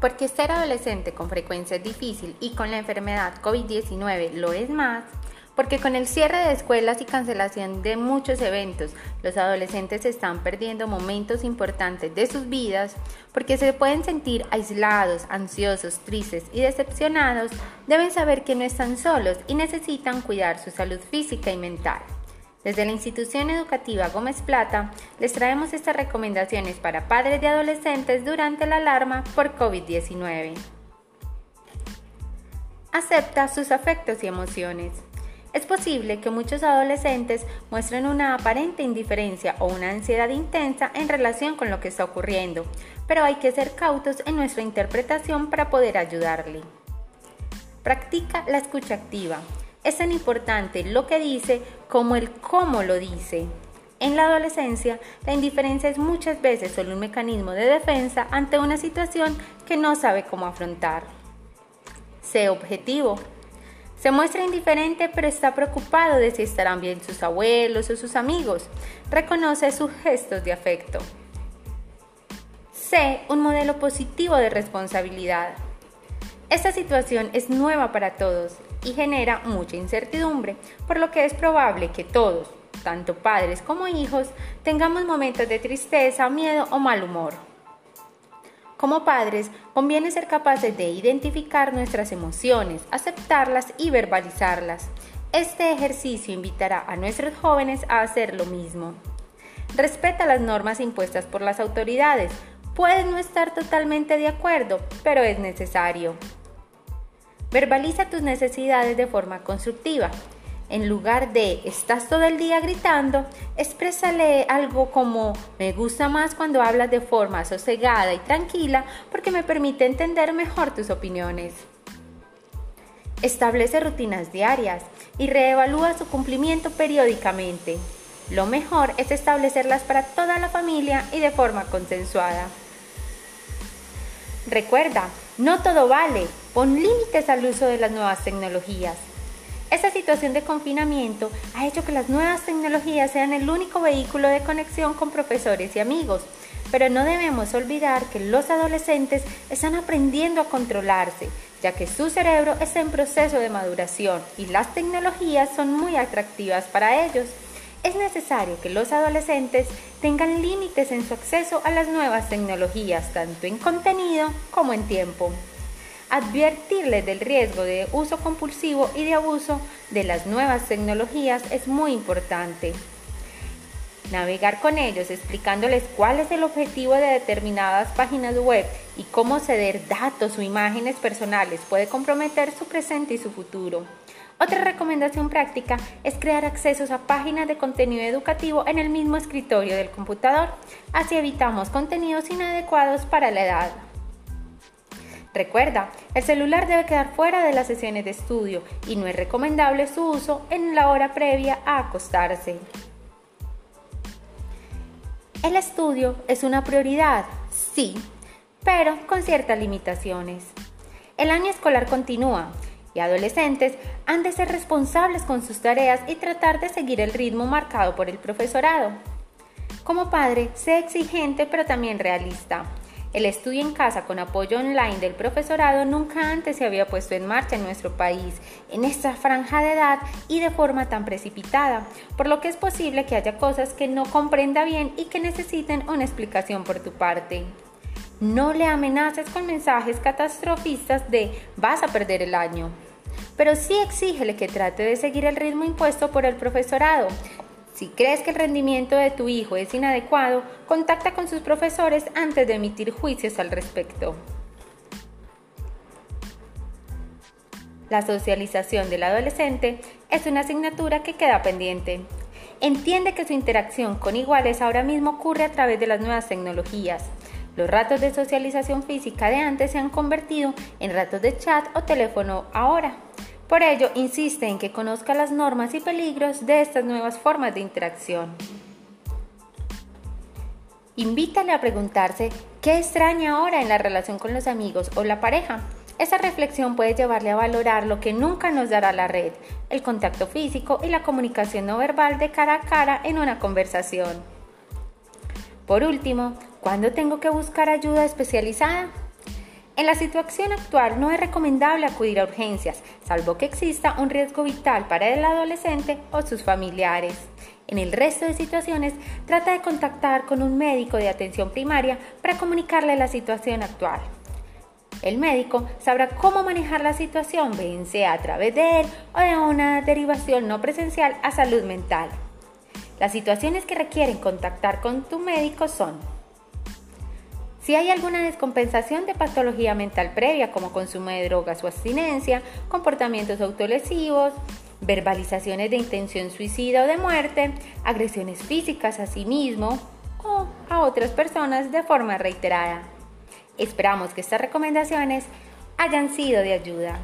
Porque ser adolescente con frecuencia es difícil y con la enfermedad COVID-19 lo es más, porque con el cierre de escuelas y cancelación de muchos eventos, los adolescentes están perdiendo momentos importantes de sus vidas, porque se pueden sentir aislados, ansiosos, tristes y decepcionados, deben saber que no están solos y necesitan cuidar su salud física y mental. Desde la institución educativa Gómez Plata les traemos estas recomendaciones para padres de adolescentes durante la alarma por COVID-19. Acepta sus afectos y emociones. Es posible que muchos adolescentes muestren una aparente indiferencia o una ansiedad intensa en relación con lo que está ocurriendo, pero hay que ser cautos en nuestra interpretación para poder ayudarle. Practica la escucha activa. Es tan importante lo que dice como el cómo lo dice. En la adolescencia, la indiferencia es muchas veces solo un mecanismo de defensa ante una situación que no sabe cómo afrontar. Sé objetivo. Se muestra indiferente pero está preocupado de si estarán bien sus abuelos o sus amigos. Reconoce sus gestos de afecto. Sé un modelo positivo de responsabilidad. Esta situación es nueva para todos y genera mucha incertidumbre, por lo que es probable que todos, tanto padres como hijos, tengamos momentos de tristeza, miedo o mal humor. Como padres, conviene ser capaces de identificar nuestras emociones, aceptarlas y verbalizarlas. Este ejercicio invitará a nuestros jóvenes a hacer lo mismo. Respeta las normas impuestas por las autoridades. Puedes no estar totalmente de acuerdo, pero es necesario. Verbaliza tus necesidades de forma constructiva. En lugar de estás todo el día gritando, exprésale algo como me gusta más cuando hablas de forma sosegada y tranquila porque me permite entender mejor tus opiniones. Establece rutinas diarias y reevalúa su cumplimiento periódicamente. Lo mejor es establecerlas para toda la familia y de forma consensuada. Recuerda, no todo vale. Pon límites al uso de las nuevas tecnologías. Esta situación de confinamiento ha hecho que las nuevas tecnologías sean el único vehículo de conexión con profesores y amigos, pero no debemos olvidar que los adolescentes están aprendiendo a controlarse, ya que su cerebro está en proceso de maduración y las tecnologías son muy atractivas para ellos es necesario que los adolescentes tengan límites en su acceso a las nuevas tecnologías, tanto en contenido como en tiempo. Advertirles del riesgo de uso compulsivo y de abuso de las nuevas tecnologías es muy importante. Navegar con ellos explicándoles cuál es el objetivo de determinadas páginas web y cómo ceder datos o imágenes personales puede comprometer su presente y su futuro. Otra recomendación práctica es crear accesos a páginas de contenido educativo en el mismo escritorio del computador. Así evitamos contenidos inadecuados para la edad. Recuerda, el celular debe quedar fuera de las sesiones de estudio y no es recomendable su uso en la hora previa a acostarse. El estudio es una prioridad, sí, pero con ciertas limitaciones. El año escolar continúa y adolescentes han de ser responsables con sus tareas y tratar de seguir el ritmo marcado por el profesorado. Como padre, sé exigente pero también realista. El estudio en casa con apoyo online del profesorado nunca antes se había puesto en marcha en nuestro país, en esta franja de edad y de forma tan precipitada, por lo que es posible que haya cosas que no comprenda bien y que necesiten una explicación por tu parte. No le amenaces con mensajes catastrofistas de vas a perder el año. Pero sí exígele que trate de seguir el ritmo impuesto por el profesorado. Si crees que el rendimiento de tu hijo es inadecuado, contacta con sus profesores antes de emitir juicios al respecto. La socialización del adolescente es una asignatura que queda pendiente. Entiende que su interacción con iguales ahora mismo ocurre a través de las nuevas tecnologías. Los ratos de socialización física de antes se han convertido en ratos de chat o teléfono ahora. Por ello, insiste en que conozca las normas y peligros de estas nuevas formas de interacción. Invítale a preguntarse qué extraña ahora en la relación con los amigos o la pareja. Esa reflexión puede llevarle a valorar lo que nunca nos dará la red, el contacto físico y la comunicación no verbal de cara a cara en una conversación. Por último, ¿Cuándo tengo que buscar ayuda especializada? En la situación actual no es recomendable acudir a urgencias, salvo que exista un riesgo vital para el adolescente o sus familiares. En el resto de situaciones, trata de contactar con un médico de atención primaria para comunicarle la situación actual. El médico sabrá cómo manejar la situación, bien sea a través de él o de una derivación no presencial a salud mental. Las situaciones que requieren contactar con tu médico son si hay alguna descompensación de patología mental previa, como consumo de drogas o abstinencia, comportamientos autolesivos, verbalizaciones de intención suicida o de muerte, agresiones físicas a sí mismo o a otras personas de forma reiterada. Esperamos que estas recomendaciones hayan sido de ayuda.